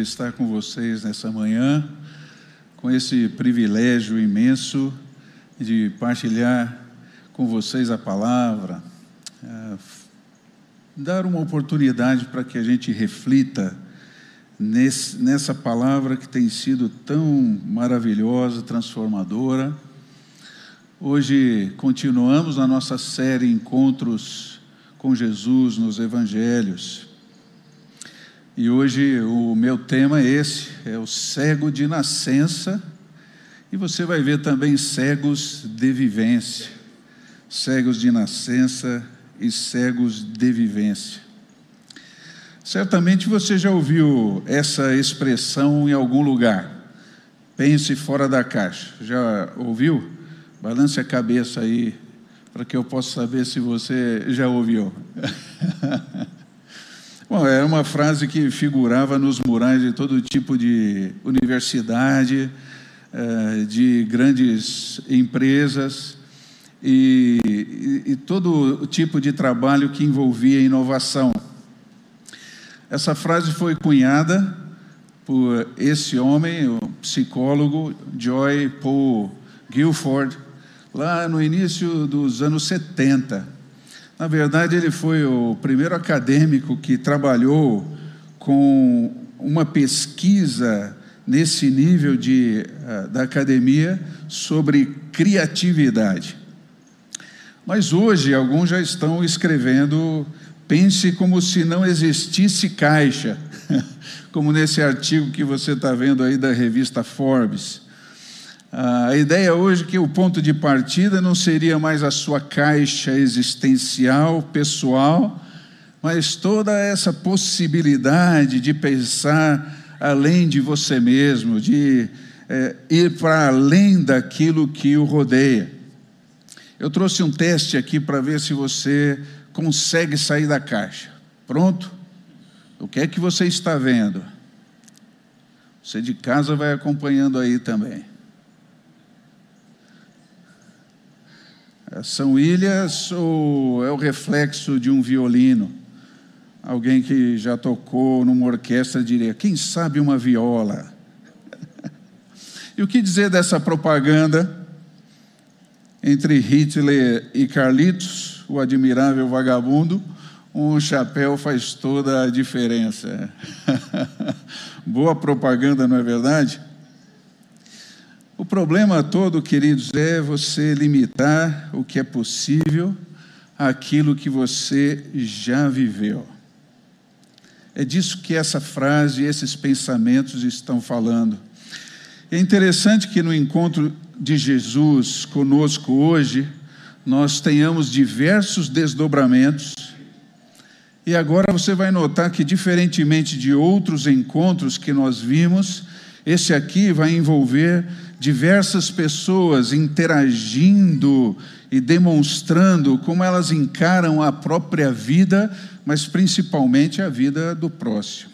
estar com vocês nessa manhã, com esse privilégio imenso de partilhar com vocês a palavra, é, dar uma oportunidade para que a gente reflita nesse, nessa palavra que tem sido tão maravilhosa, transformadora. Hoje continuamos a nossa série Encontros com Jesus nos Evangelhos. E hoje o meu tema é esse, é o cego de nascença, e você vai ver também cegos de vivência, cegos de nascença e cegos de vivência. Certamente você já ouviu essa expressão em algum lugar. Pense fora da caixa. Já ouviu? Balance a cabeça aí para que eu possa saber se você já ouviu. Bom, era uma frase que figurava nos murais de todo tipo de universidade, eh, de grandes empresas e, e, todo tipo de trabalho que envolvia inovação. Essa frase foi cunhada por esse homem, o psicólogo Joy Paul Guilford, lá no início dos anos 70. Na verdade, ele foi o primeiro acadêmico que trabalhou com uma pesquisa nesse nível de, uh, da academia sobre criatividade. Mas hoje, alguns já estão escrevendo, pense como se não existisse caixa, como nesse artigo que você está vendo aí da revista Forbes. A ideia hoje é que o ponto de partida não seria mais a sua caixa existencial, pessoal, mas toda essa possibilidade de pensar além de você mesmo, de é, ir para além daquilo que o rodeia. Eu trouxe um teste aqui para ver se você consegue sair da caixa. Pronto? O que é que você está vendo? Você de casa vai acompanhando aí também. São ilhas ou é o reflexo de um violino? Alguém que já tocou numa orquestra diria: quem sabe uma viola? e o que dizer dessa propaganda entre Hitler e Carlitos, o admirável vagabundo? Um chapéu faz toda a diferença. Boa propaganda, não é verdade? O problema todo, queridos, é você limitar o que é possível àquilo que você já viveu. É disso que essa frase, esses pensamentos estão falando. É interessante que no encontro de Jesus conosco hoje, nós tenhamos diversos desdobramentos. E agora você vai notar que, diferentemente de outros encontros que nós vimos, esse aqui vai envolver diversas pessoas interagindo e demonstrando como elas encaram a própria vida, mas principalmente a vida do próximo.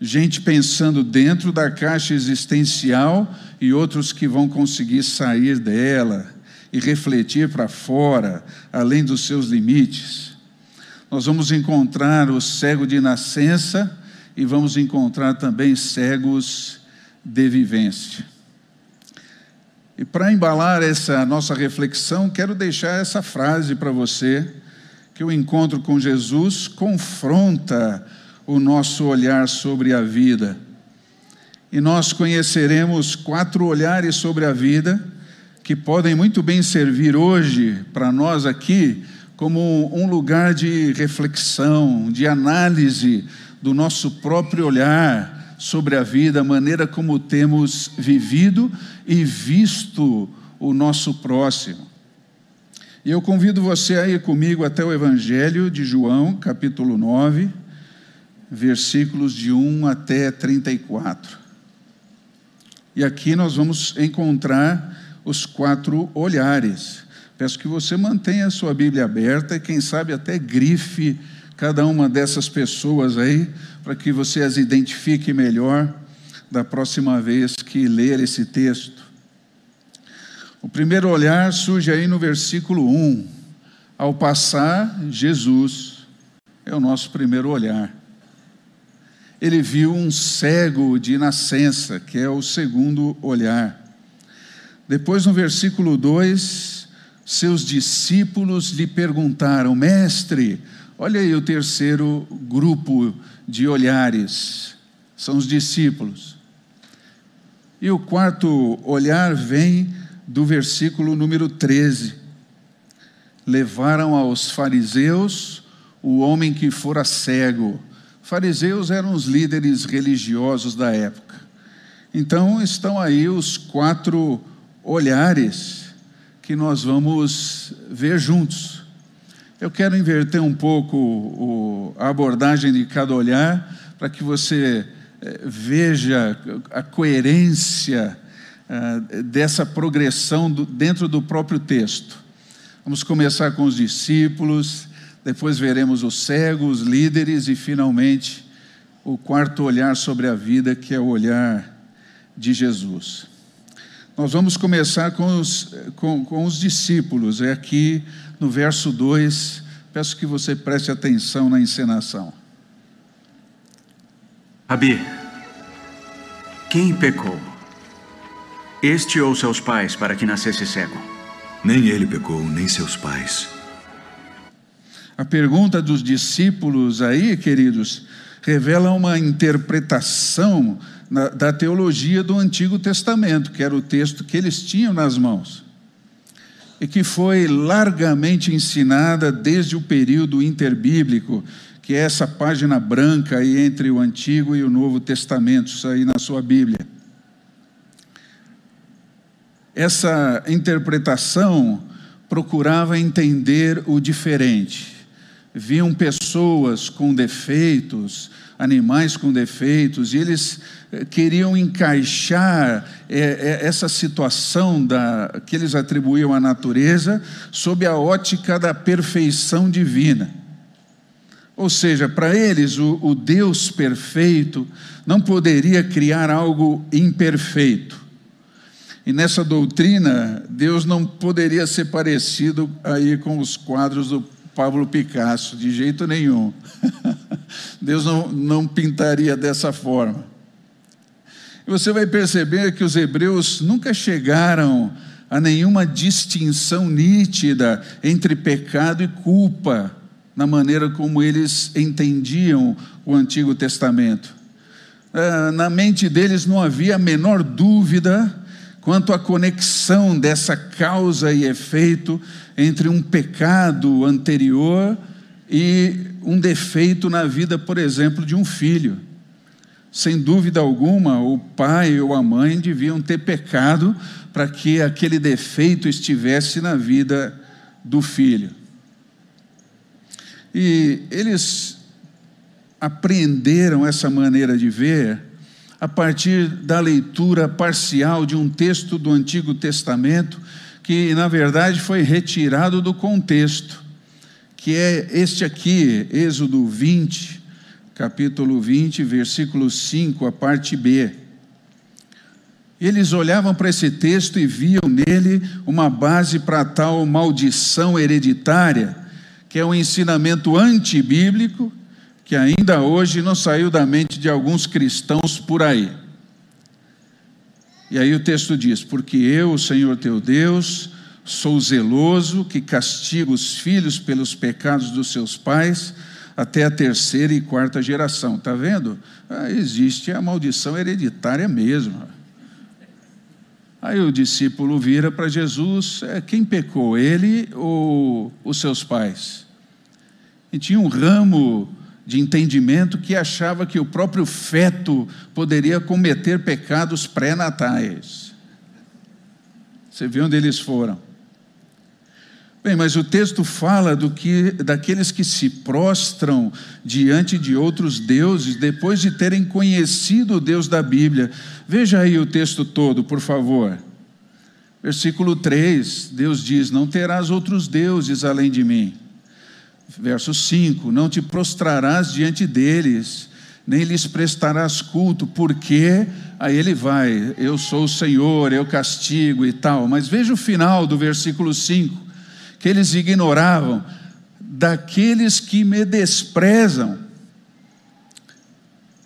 Gente pensando dentro da caixa existencial e outros que vão conseguir sair dela e refletir para fora, além dos seus limites. Nós vamos encontrar o cego de nascença e vamos encontrar também cegos de vivência. E para embalar essa nossa reflexão, quero deixar essa frase para você, que o encontro com Jesus confronta o nosso olhar sobre a vida. E nós conheceremos quatro olhares sobre a vida que podem muito bem servir hoje para nós aqui como um lugar de reflexão, de análise do nosso próprio olhar sobre a vida, a maneira como temos vivido e visto o nosso próximo. E eu convido você a ir comigo até o Evangelho de João, capítulo 9, versículos de 1 até 34. E aqui nós vamos encontrar os quatro olhares. Peço que você mantenha a sua Bíblia aberta e, quem sabe, até grife cada uma dessas pessoas aí, para que você as identifique melhor da próxima vez que ler esse texto. O primeiro olhar surge aí no versículo 1. Ao passar, Jesus é o nosso primeiro olhar. ele viu um cego de nascença, que é o segundo olhar. Depois, no versículo 2, seus discípulos lhe perguntaram: Mestre, olha aí o terceiro grupo de olhares, são os discípulos. E o quarto olhar vem do versículo número 13. Levaram aos fariseus o homem que fora cego. Fariseus eram os líderes religiosos da época. Então estão aí os quatro olhares que nós vamos ver juntos. Eu quero inverter um pouco a abordagem de cada olhar para que você eh, veja a coerência ah, dessa progressão dentro do próprio texto. Vamos começar com os discípulos, depois veremos os cegos, os líderes e, finalmente, o quarto olhar sobre a vida, que é o olhar de Jesus. Nós vamos começar com os, com, com os discípulos, é aqui no verso 2. Peço que você preste atenção na encenação. Rabi, quem pecou? Este ou seus pais para que nascesse cego? Nem ele pecou, nem seus pais. A pergunta dos discípulos aí, queridos, revela uma interpretação na, da teologia do Antigo Testamento, que era o texto que eles tinham nas mãos, e que foi largamente ensinada desde o período interbíblico, que é essa página branca aí entre o Antigo e o Novo Testamento, isso aí na sua Bíblia. Essa interpretação procurava entender o diferente viam pessoas com defeitos, animais com defeitos, e eles eh, queriam encaixar eh, eh, essa situação da, que eles atribuíam à natureza sob a ótica da perfeição divina. Ou seja, para eles, o, o Deus perfeito não poderia criar algo imperfeito. E nessa doutrina, Deus não poderia ser parecido aí com os quadros do Pablo Picasso, de jeito nenhum. Deus não, não pintaria dessa forma. Você vai perceber que os hebreus nunca chegaram a nenhuma distinção nítida entre pecado e culpa, na maneira como eles entendiam o Antigo Testamento. Ah, na mente deles não havia a menor dúvida quanto à conexão dessa causa e efeito entre um pecado anterior e um defeito na vida, por exemplo, de um filho. Sem dúvida alguma, o pai ou a mãe deviam ter pecado para que aquele defeito estivesse na vida do filho. E eles apreenderam essa maneira de ver a partir da leitura parcial de um texto do Antigo Testamento, que na verdade foi retirado do contexto, que é este aqui, Êxodo 20, capítulo 20, versículo 5, a parte B. Eles olhavam para esse texto e viam nele uma base para tal maldição hereditária, que é um ensinamento antibíblico que ainda hoje não saiu da mente de alguns cristãos por aí. E aí o texto diz: Porque eu, o Senhor teu Deus, sou zeloso, que castigo os filhos pelos pecados dos seus pais, até a terceira e quarta geração. Está vendo? Ah, existe a maldição hereditária mesmo. Aí o discípulo vira para Jesus: é, quem pecou, ele ou os seus pais? E tinha um ramo de entendimento que achava que o próprio feto poderia cometer pecados pré-natais. Você viu onde eles foram? Bem, mas o texto fala do que daqueles que se prostram diante de outros deuses depois de terem conhecido o Deus da Bíblia. Veja aí o texto todo, por favor. Versículo 3, Deus diz: Não terás outros deuses além de mim. Verso 5: Não te prostrarás diante deles, nem lhes prestarás culto, porque aí ele vai, eu sou o Senhor, eu castigo e tal. Mas veja o final do versículo 5, que eles ignoravam, daqueles que me desprezam.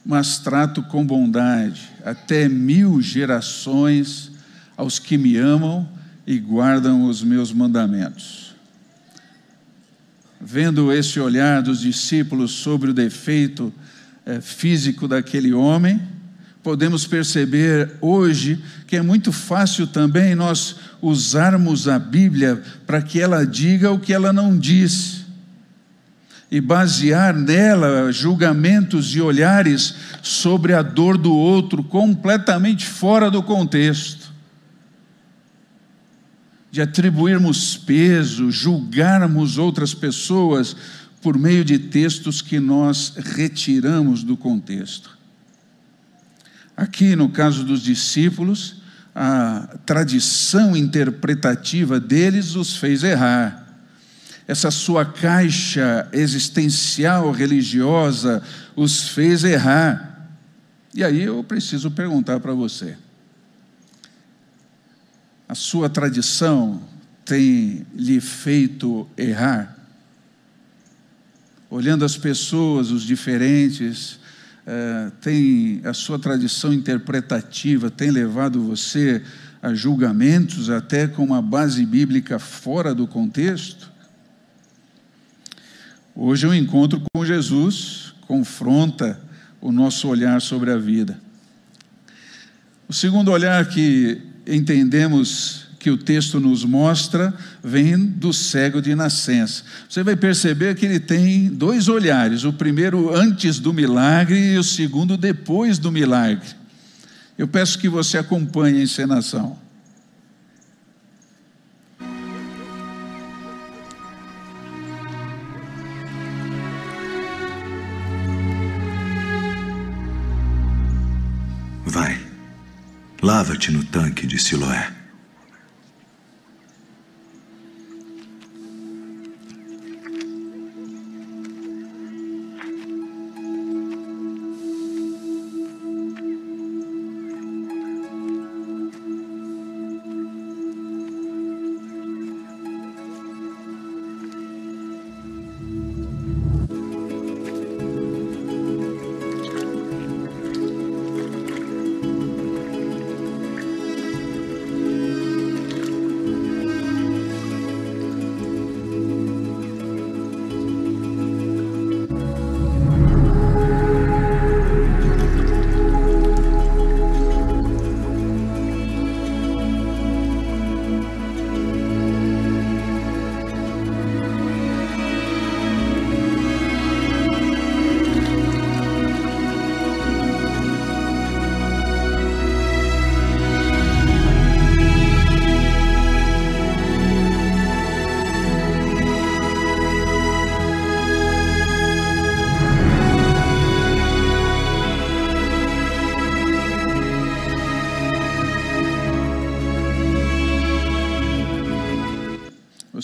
mas trato com bondade até mil gerações aos que me amam e guardam os meus mandamentos. Vendo esse olhar dos discípulos sobre o defeito é, físico daquele homem, podemos perceber hoje que é muito fácil também nós usarmos a Bíblia para que ela diga o que ela não diz e basear nela julgamentos e olhares sobre a dor do outro completamente fora do contexto. De atribuirmos peso, julgarmos outras pessoas por meio de textos que nós retiramos do contexto. Aqui, no caso dos discípulos, a tradição interpretativa deles os fez errar. Essa sua caixa existencial religiosa os fez errar. E aí eu preciso perguntar para você: a sua tradição tem lhe feito errar? Olhando as pessoas, os diferentes, é, tem a sua tradição interpretativa tem levado você a julgamentos até com uma base bíblica fora do contexto? Hoje o um encontro com Jesus confronta o nosso olhar sobre a vida. O segundo olhar que entendemos que o texto nos mostra vem do cego de nascença. Você vai perceber que ele tem dois olhares: o primeiro antes do milagre e o segundo depois do milagre. Eu peço que você acompanhe a encenação. Vai, lava-te no tanque de Siloé.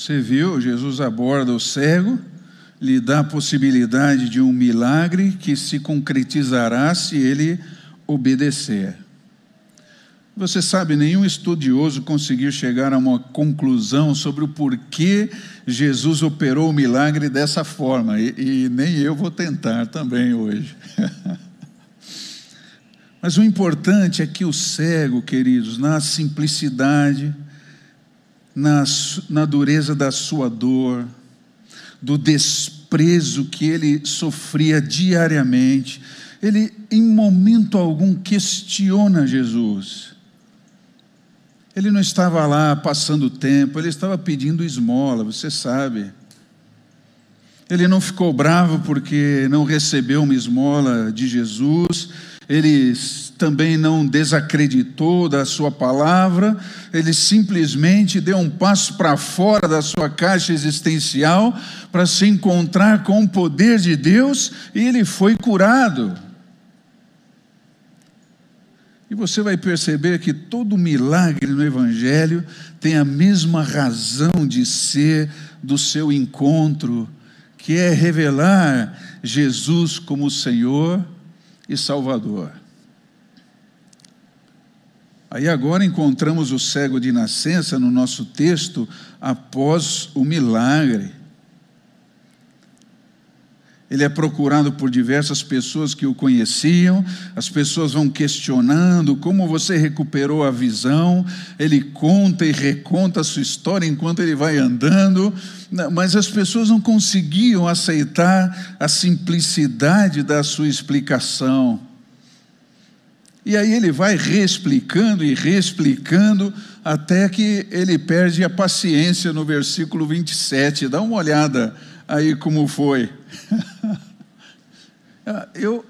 Você viu, Jesus aborda o cego, lhe dá a possibilidade de um milagre que se concretizará se ele obedecer. Você sabe, nenhum estudioso conseguiu chegar a uma conclusão sobre o porquê Jesus operou o milagre dessa forma, e, e nem eu vou tentar também hoje. Mas o importante é que o cego, queridos, na simplicidade, na, na dureza da sua dor, do desprezo que ele sofria diariamente. Ele, em momento algum, questiona Jesus. Ele não estava lá passando tempo, ele estava pedindo esmola, você sabe. Ele não ficou bravo porque não recebeu uma esmola de Jesus, ele também não desacreditou da sua palavra, ele simplesmente deu um passo para fora da sua caixa existencial para se encontrar com o poder de Deus e ele foi curado. E você vai perceber que todo milagre no Evangelho tem a mesma razão de ser do seu encontro, que é revelar Jesus como Senhor e Salvador. Aí agora encontramos o cego de nascença no nosso texto após o milagre. Ele é procurado por diversas pessoas que o conheciam, as pessoas vão questionando como você recuperou a visão. Ele conta e reconta a sua história enquanto ele vai andando, mas as pessoas não conseguiam aceitar a simplicidade da sua explicação. E aí ele vai reexplicando e reexplicando, até que ele perde a paciência no versículo 27. Dá uma olhada aí como foi. Ah, eu,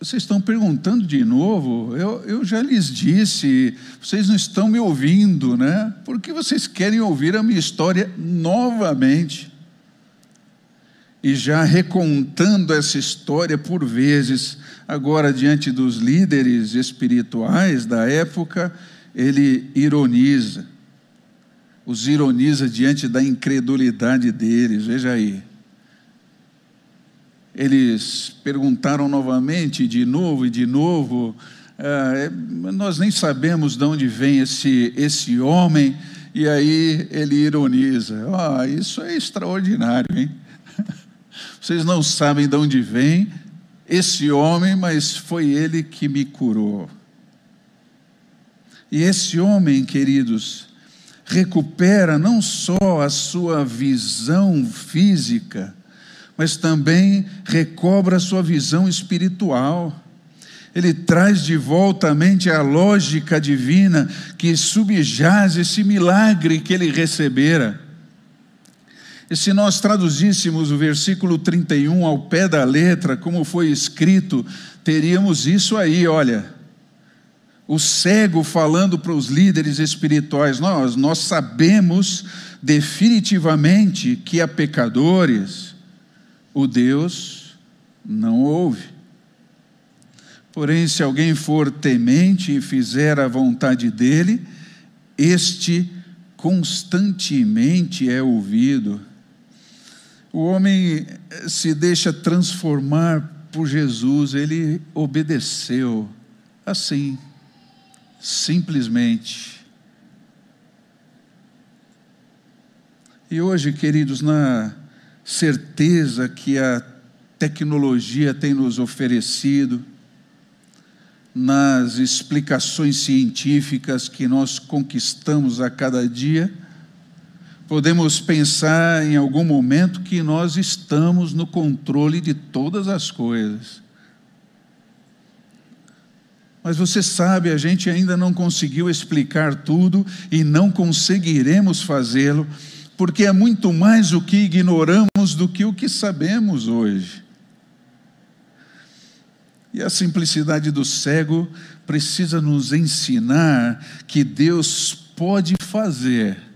vocês estão perguntando de novo? Eu, eu já lhes disse, vocês não estão me ouvindo, né? Por que vocês querem ouvir a minha história novamente? E já recontando essa história por vezes, agora diante dos líderes espirituais da época, ele ironiza. Os ironiza diante da incredulidade deles, veja aí. Eles perguntaram novamente, de novo e de novo. Ah, nós nem sabemos de onde vem esse, esse homem, e aí ele ironiza: oh, Isso é extraordinário, hein? Vocês não sabem de onde vem esse homem, mas foi ele que me curou. E esse homem, queridos, recupera não só a sua visão física, mas também recobra a sua visão espiritual. Ele traz de volta à mente a lógica divina que subjaz esse milagre que ele recebera. E se nós traduzíssemos o versículo 31 ao pé da letra, como foi escrito, teríamos isso aí, olha. O cego falando para os líderes espirituais: Nós, nós sabemos definitivamente que há pecadores, o Deus não ouve. Porém, se alguém for temente e fizer a vontade dele, este constantemente é ouvido. O homem se deixa transformar por Jesus, ele obedeceu, assim, simplesmente. E hoje, queridos, na certeza que a tecnologia tem nos oferecido, nas explicações científicas que nós conquistamos a cada dia, podemos pensar em algum momento que nós estamos no controle de todas as coisas. Mas você sabe, a gente ainda não conseguiu explicar tudo e não conseguiremos fazê-lo porque é muito mais o que ignoramos do que o que sabemos hoje. E a simplicidade do cego precisa nos ensinar que Deus pode fazer,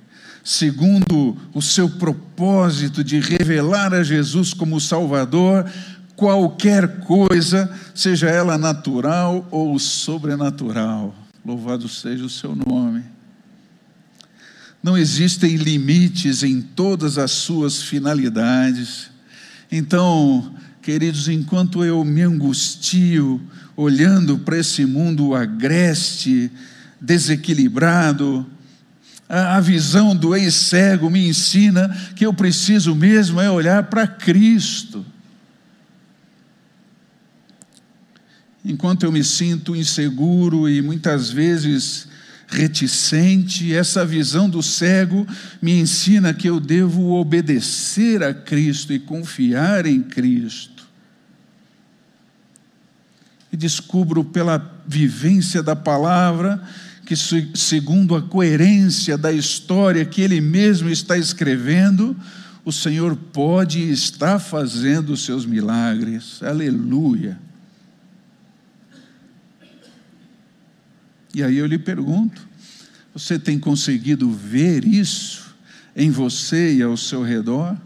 segundo o seu propósito de revelar a Jesus como Salvador, qualquer coisa, seja ela natural ou sobrenatural. Louvado seja o seu nome. Não existem limites em todas as suas finalidades. Então, queridos, enquanto eu me angustio olhando para esse mundo agreste, desequilibrado, a, visão do ex-cego me ensina que eu preciso mesmo é olhar para Cristo. Enquanto eu me sinto inseguro e muitas vezes reticente, essa visão do cego me ensina que eu devo obedecer a Cristo e confiar em Cristo. E descubro pela vivência da palavra que, segundo a coerência da história que ele mesmo está escrevendo, o Senhor pode e está fazendo os seus milagres. Aleluia. E aí eu lhe pergunto: você tem conseguido ver isso em você e ao seu redor?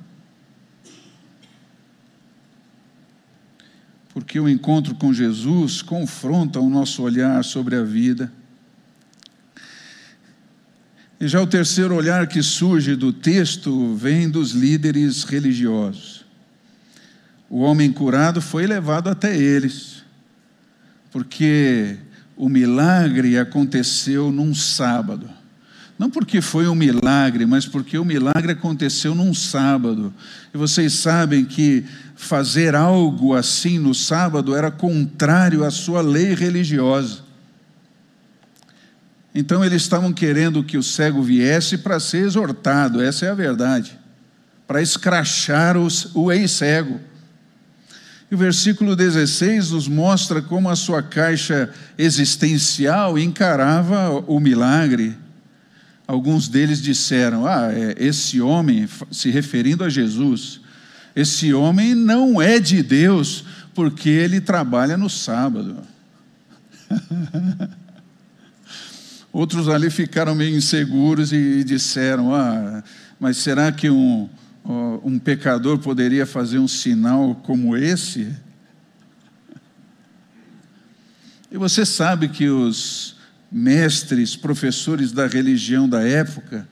Porque o encontro com Jesus confronta o nosso olhar sobre a vida. E já o terceiro olhar que surge do texto vem dos líderes religiosos. O homem curado foi levado até eles, porque o milagre aconteceu num sábado. Não porque foi um milagre, mas porque o milagre aconteceu num sábado. E vocês sabem que fazer algo assim no sábado era contrário à sua lei religiosa. Então eles estavam querendo que o cego viesse para ser exortado, essa é a verdade, para escrachar os, o ex-cego. E o versículo 16 nos mostra como a sua caixa existencial encarava o milagre alguns deles disseram: Ah, é, esse homem, se referindo a Jesus, esse homem não é de Deus, porque ele trabalha no sábado. Outros ali ficaram meio inseguros e disseram: Ah, mas será que um, um pecador poderia fazer um sinal como esse? E você sabe que os mestres, professores da religião da época,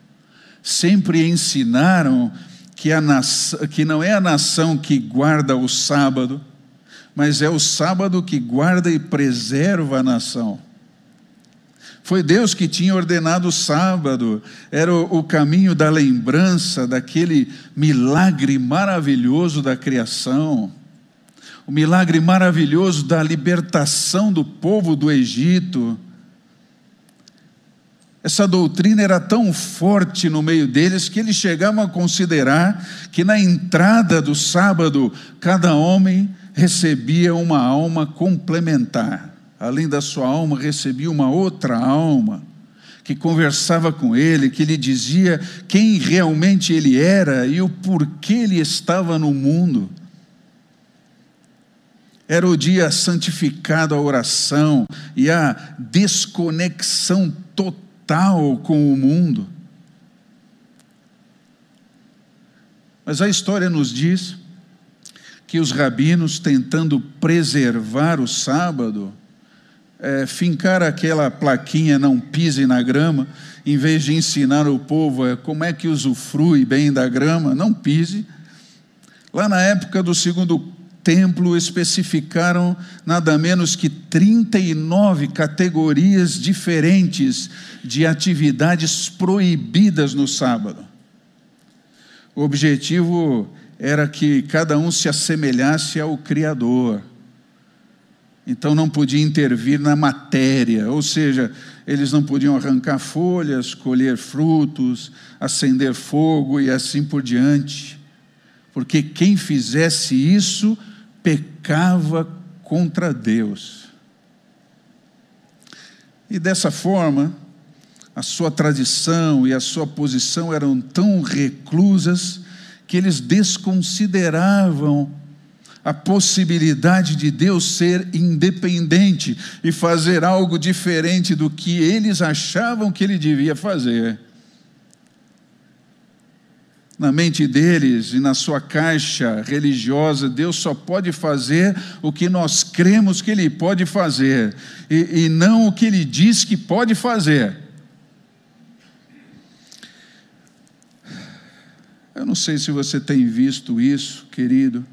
sempre ensinaram que, a nação, que não é a nação que guarda o sábado, mas é o sábado que guarda e preserva a nação. Foi Deus que tinha ordenado o sábado, era o, caminho da lembrança daquele milagre maravilhoso da criação, o milagre maravilhoso da libertação do povo do Egito, essa doutrina era tão forte no meio deles que eles chegavam a considerar que na entrada do sábado cada homem recebia uma alma complementar. Além da sua alma, recebia uma outra alma que conversava com ele, que lhe dizia quem realmente ele era e o porquê ele estava no mundo. Era o dia santificado à oração e à desconexão total com o mundo. Mas a história nos diz que os rabinos, tentando preservar o sábado, é, fincar aquela plaquinha não pise na grama, em vez de ensinar o povo é, como é que usufrui bem da grama, não pise. Lá na época do segundo templo especificaram nada menos que 39 categorias diferentes de atividades proibidas no sábado. O objetivo era que cada um se assemelhasse ao Criador. Então não podia intervir na matéria, ou seja, eles não podiam arrancar folhas, colher frutos, acender fogo e assim por diante. Porque quem fizesse isso pecava contra Deus. E dessa forma, a sua tradição e a sua posição eram tão reclusas que eles desconsideravam a possibilidade de Deus ser independente e fazer algo diferente do que eles achavam que ele devia fazer na mente deles e na sua caixa religiosa, Deus só pode fazer o que nós cremos que Ele pode fazer, e, e não o que Ele diz que pode fazer. Eu não sei se você tem visto isso, querido,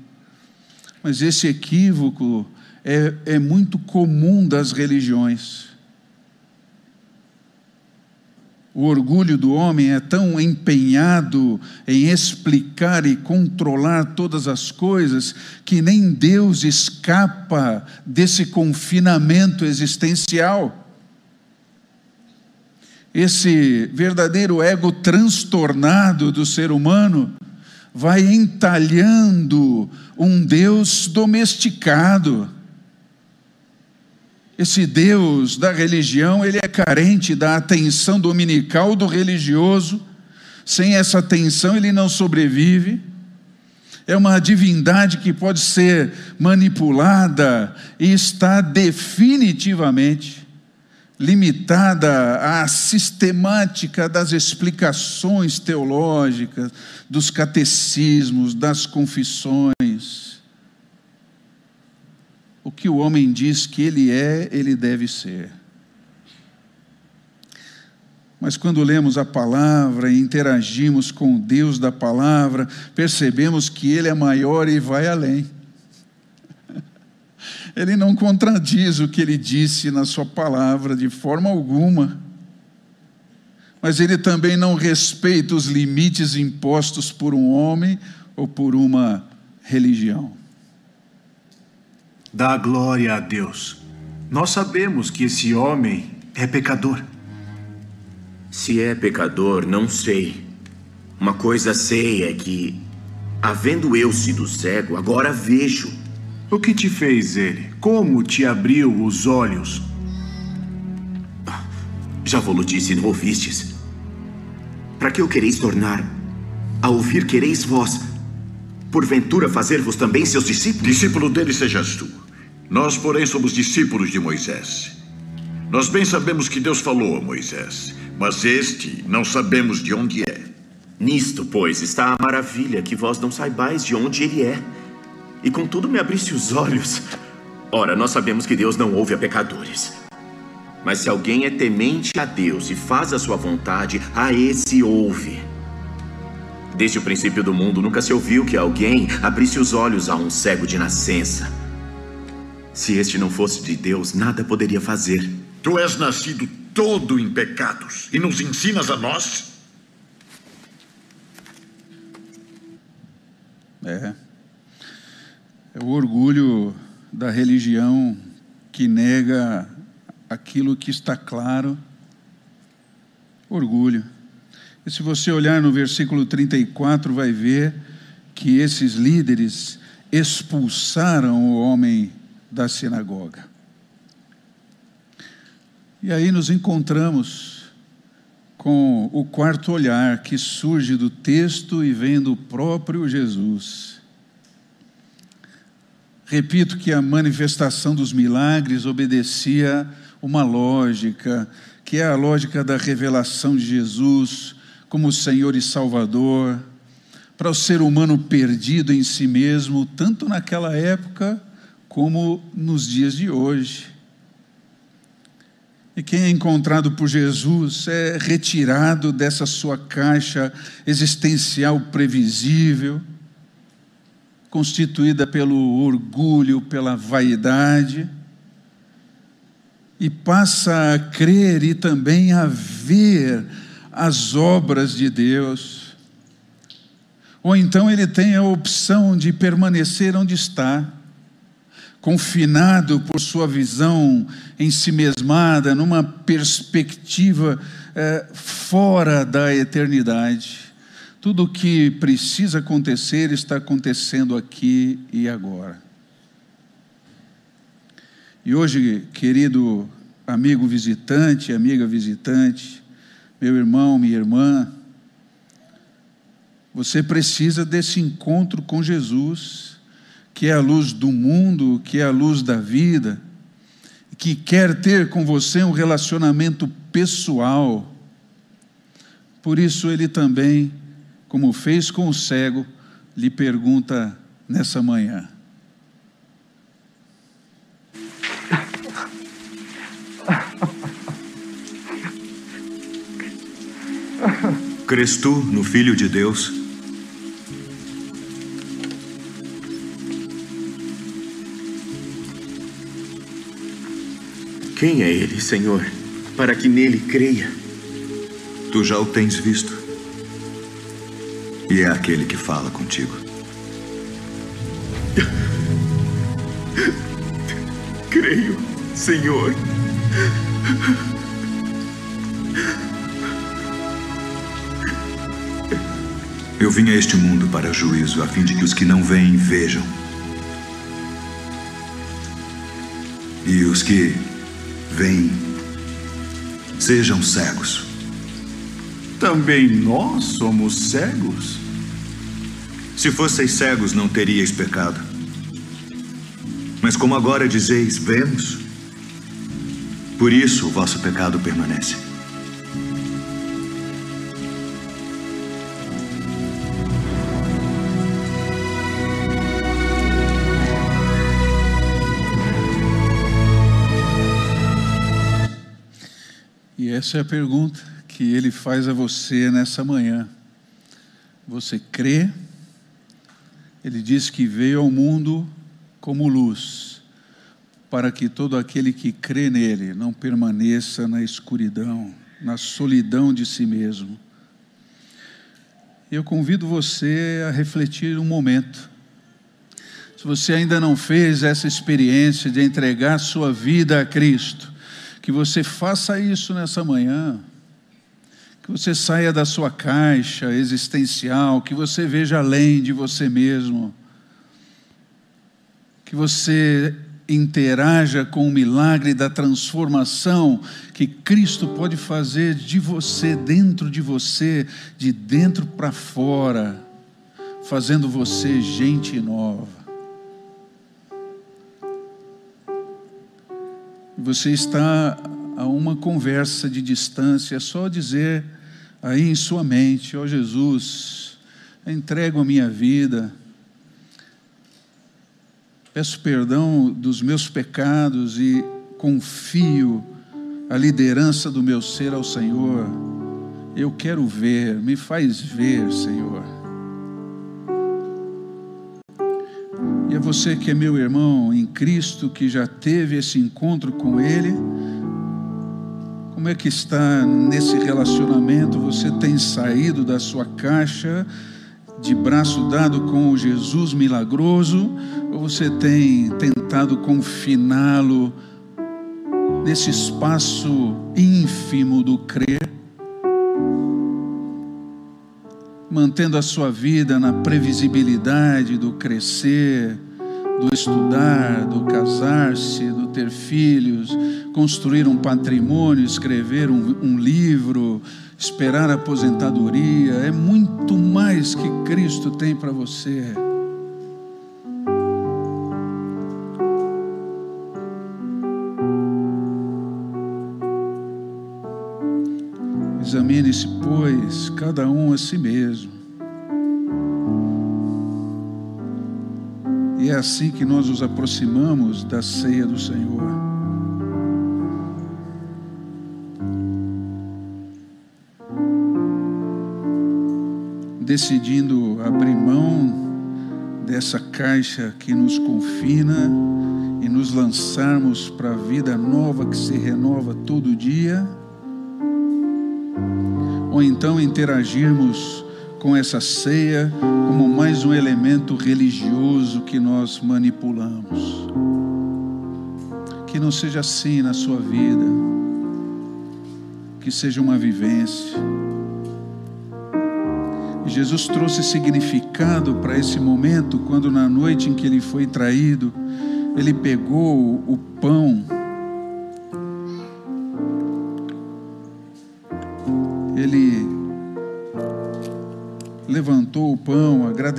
mas esse equívoco é, é muito comum das religiões. O orgulho do homem é tão empenhado em explicar e controlar todas as coisas que nem Deus escapa desse confinamento existencial. Esse verdadeiro ego transtornado do ser humano vai entalhando um Deus domesticado esse Deus da religião, ele é carente da atenção dominical do religioso. Sem essa atenção, ele não sobrevive. É uma divindade que pode ser manipulada e está definitivamente limitada à sistemática das explicações teológicas, dos catecismos, das confissões o que o homem diz que ele é, ele deve ser. Mas quando lemos a palavra e interagimos com o Deus da palavra, percebemos que Ele é maior e vai além. Ele não contradiz o que ele disse na Sua palavra de forma alguma. mas ele também não respeita os limites impostos por um homem ou por uma religião. Dá glória a Deus. Nós sabemos que esse homem é pecador. Se é pecador, não sei. Uma coisa sei é que, havendo eu sido cego, agora vejo. O que te fez ele? Como te abriu os olhos? Já vos disse, não ouvistes? Para que o quereis tornar? A ouvir quereis vós? Porventura fazer-vos também seus discípulos? Discípulo dele sejas tu. Nós, porém, somos discípulos de Moisés. Nós bem sabemos que Deus falou a Moisés, mas este não sabemos de onde é. Nisto, pois, está a maravilha que vós não saibais de onde ele é. E contudo me abriste os olhos. Ora, nós sabemos que Deus não ouve a pecadores. Mas se alguém é temente a Deus e faz a sua vontade, a esse ouve. Desde o princípio do mundo nunca se ouviu que alguém abrisse os olhos a um cego de nascença. Se este não fosse de Deus, nada poderia fazer. Tu és nascido todo em pecados e nos ensinas a nós? É. É o orgulho da religião que nega aquilo que está claro. Orgulho. E se você olhar no versículo 34, vai ver que esses líderes expulsaram o homem da sinagoga. E aí nos encontramos com o quarto olhar que surge do texto e vem do próprio Jesus. Repito que a manifestação dos milagres obedecia uma lógica, que é a lógica da revelação de Jesus como Senhor e Salvador, para o ser humano perdido em si mesmo, tanto naquela época como nos dias de hoje. E quem é encontrado por Jesus é retirado dessa sua caixa existencial previsível, constituída pelo orgulho, pela vaidade, e passa a crer e também a ver as obras de Deus. Ou então ele tem a opção de permanecer onde está, confinado por sua visão em si mesmada, numa perspectiva é, fora da eternidade. Tudo o que precisa acontecer está acontecendo aqui e agora. E hoje, querido amigo visitante, amiga visitante, meu irmão, minha irmã, você precisa desse encontro com Jesus, que é a luz do mundo, que é a luz da vida, que quer ter com você um relacionamento pessoal. Por isso, ele também, como fez com o cego, lhe pergunta nessa manhã: Crês tu no Filho de Deus? Quem é ele, Senhor, para que nele creia? Tu já o tens visto. E é aquele que fala contigo. Creio, Senhor. Eu vim a este mundo para juízo, a fim de que os que não veem vejam. E os que veem sejam cegos. Também nós somos cegos. Se fosseis cegos, não teríeis pecado. Mas como agora dizeis, vemos, por isso o vosso pecado permanece. E essa é a pergunta que ele faz a você nessa manhã. Você crê? Ele diz que veio ao mundo como luz, para que todo aquele que crê nele não permaneça na escuridão, na solidão de si mesmo. Eu convido você a refletir um momento. Se você ainda não fez essa experiência de entregar sua vida a Cristo, que você faça isso nessa manhã. Que você saia da sua caixa existencial, que você veja além de você mesmo. Que você interaja com o milagre da transformação que Cristo pode fazer de você, dentro de você, de dentro para fora, fazendo você gente nova. Você está a uma conversa de distância, é só dizer aí em sua mente: Ó oh Jesus, entrego a minha vida Peço perdão dos meus pecados e confio a liderança do meu ser ao Senhor. Eu quero ver, me faz ver, Senhor. E a você que é meu irmão em Cristo, que já teve esse encontro com Ele, como é que está nesse relacionamento? Você tem saído da sua caixa de braço dado com o Jesus milagroso, ou você tem tentado confiná-lo nesse espaço ínfimo do crer, mantendo a sua vida na previsibilidade do crescer, do estudar, do casar-se, do ter filhos, construir um patrimônio, escrever um, um livro, esperar a aposentadoria, é muito mais que Cristo tem para você. Examine-se, pois, cada um a si mesmo. E é assim que nós nos aproximamos da ceia do Senhor. decidindo abrir mão dessa caixa que nos confina e nos lançarmos para a vida nova que se renova todo dia, ou então interagirmos com essa ceia como mais um elemento religioso que nós manipulamos. Que não seja assim na sua vida, que seja uma vivência Jesus trouxe significado para esse momento, quando na noite em que ele foi traído, ele pegou o pão,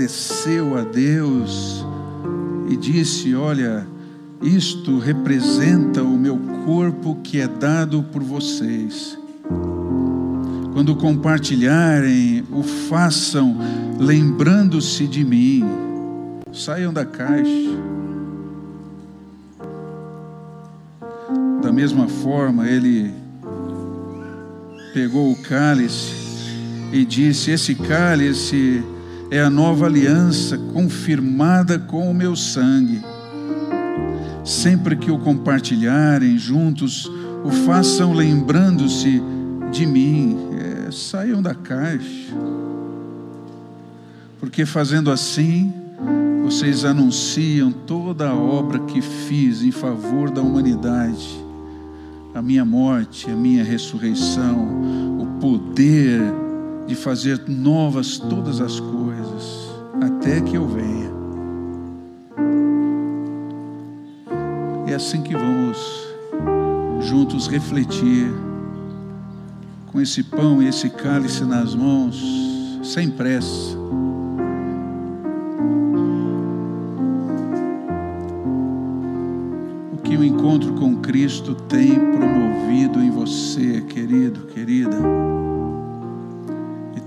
agradeceu a Deus e disse: Olha, isto representa o meu corpo que é dado por vocês. Quando compartilharem, o façam lembrando-se de mim. Saiam da caixa. Da mesma forma, ele pegou o cálice e disse: Esse cálice é a nova aliança confirmada com o meu sangue. Sempre que o compartilharem juntos, o façam lembrando-se de mim saiam da caixa. Porque fazendo assim, vocês anunciam toda a obra que fiz em favor da humanidade, a minha morte, a minha ressurreição, o poder de fazer novas todas as coisas, até que eu venha. É assim que vamos juntos refletir com esse pão e esse cálice nas mãos, sem pressa. O que o encontro com Cristo tem promovido em você, querido, querida.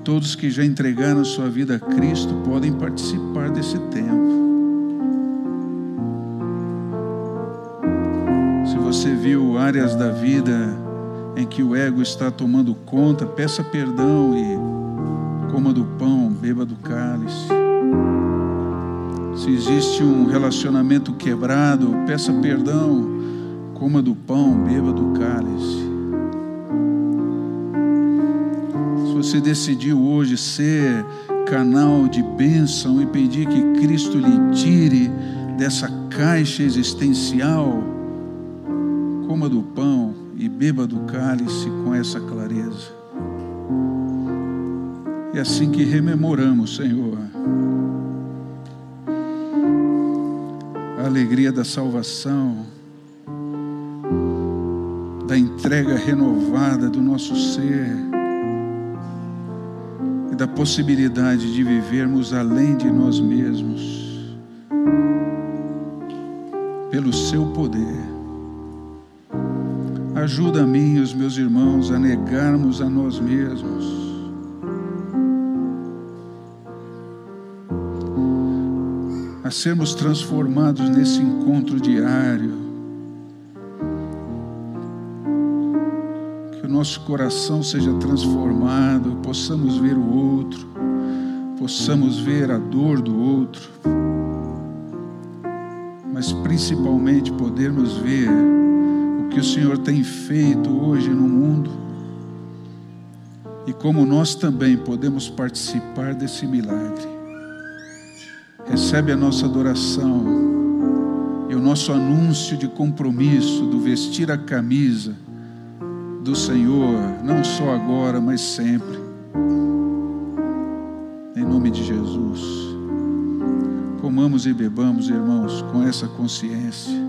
Todos que já entregaram sua vida a Cristo podem participar desse tempo. Se você viu áreas da vida em que o ego está tomando conta, peça perdão e coma do pão, beba do cálice. Se existe um relacionamento quebrado, peça perdão, coma do pão, beba do cálice. Você decidiu hoje ser canal de bênção e pedir que Cristo lhe tire dessa caixa existencial, coma do pão e beba do cálice com essa clareza. É assim que rememoramos, Senhor, a alegria da salvação, da entrega renovada do nosso ser da possibilidade de vivermos além de nós mesmos, pelo Seu poder. Ajuda a mim e os meus irmãos a negarmos a nós mesmos a sermos transformados nesse encontro diário. Nosso coração seja transformado, possamos ver o outro, possamos ver a dor do outro, mas principalmente podermos ver o que o Senhor tem feito hoje no mundo e como nós também podemos participar desse milagre. Recebe a nossa adoração e o nosso anúncio de compromisso do vestir a camisa do Senhor, não só agora, mas sempre. Em nome de Jesus. Comamos e bebamos, irmãos, com essa consciência.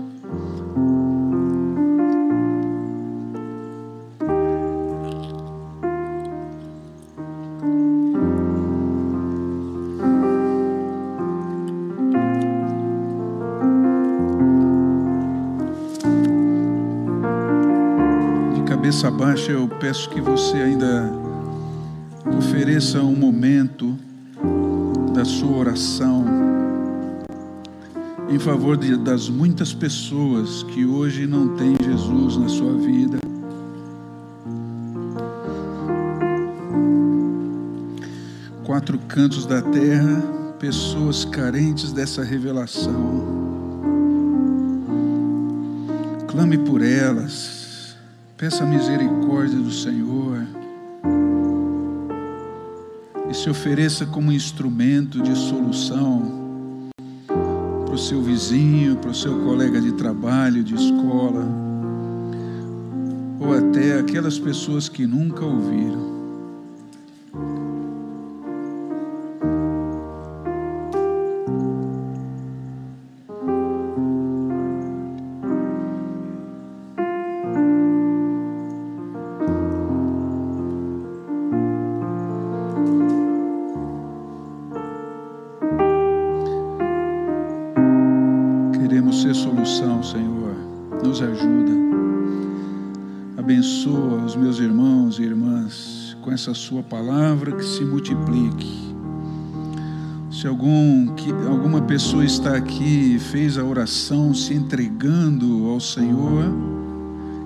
Cabeça baixa, eu peço que você ainda ofereça um momento da sua oração em favor de, das muitas pessoas que hoje não têm Jesus na sua vida. Quatro cantos da terra, pessoas carentes dessa revelação. Clame por elas Peça a misericórdia do Senhor e se ofereça como instrumento de solução para o seu vizinho, para o seu colega de trabalho, de escola, ou até aquelas pessoas que nunca ouviram. Essa sua palavra que se multiplique. Se algum, que, alguma pessoa está aqui e fez a oração se entregando ao Senhor,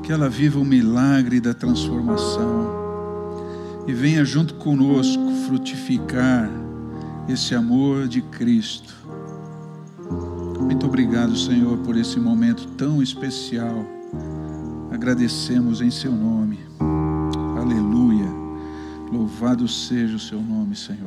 que ela viva o milagre da transformação e venha junto conosco frutificar esse amor de Cristo. Muito obrigado, Senhor, por esse momento tão especial. Agradecemos em Seu nome. Louvado seja o seu nome, Senhor.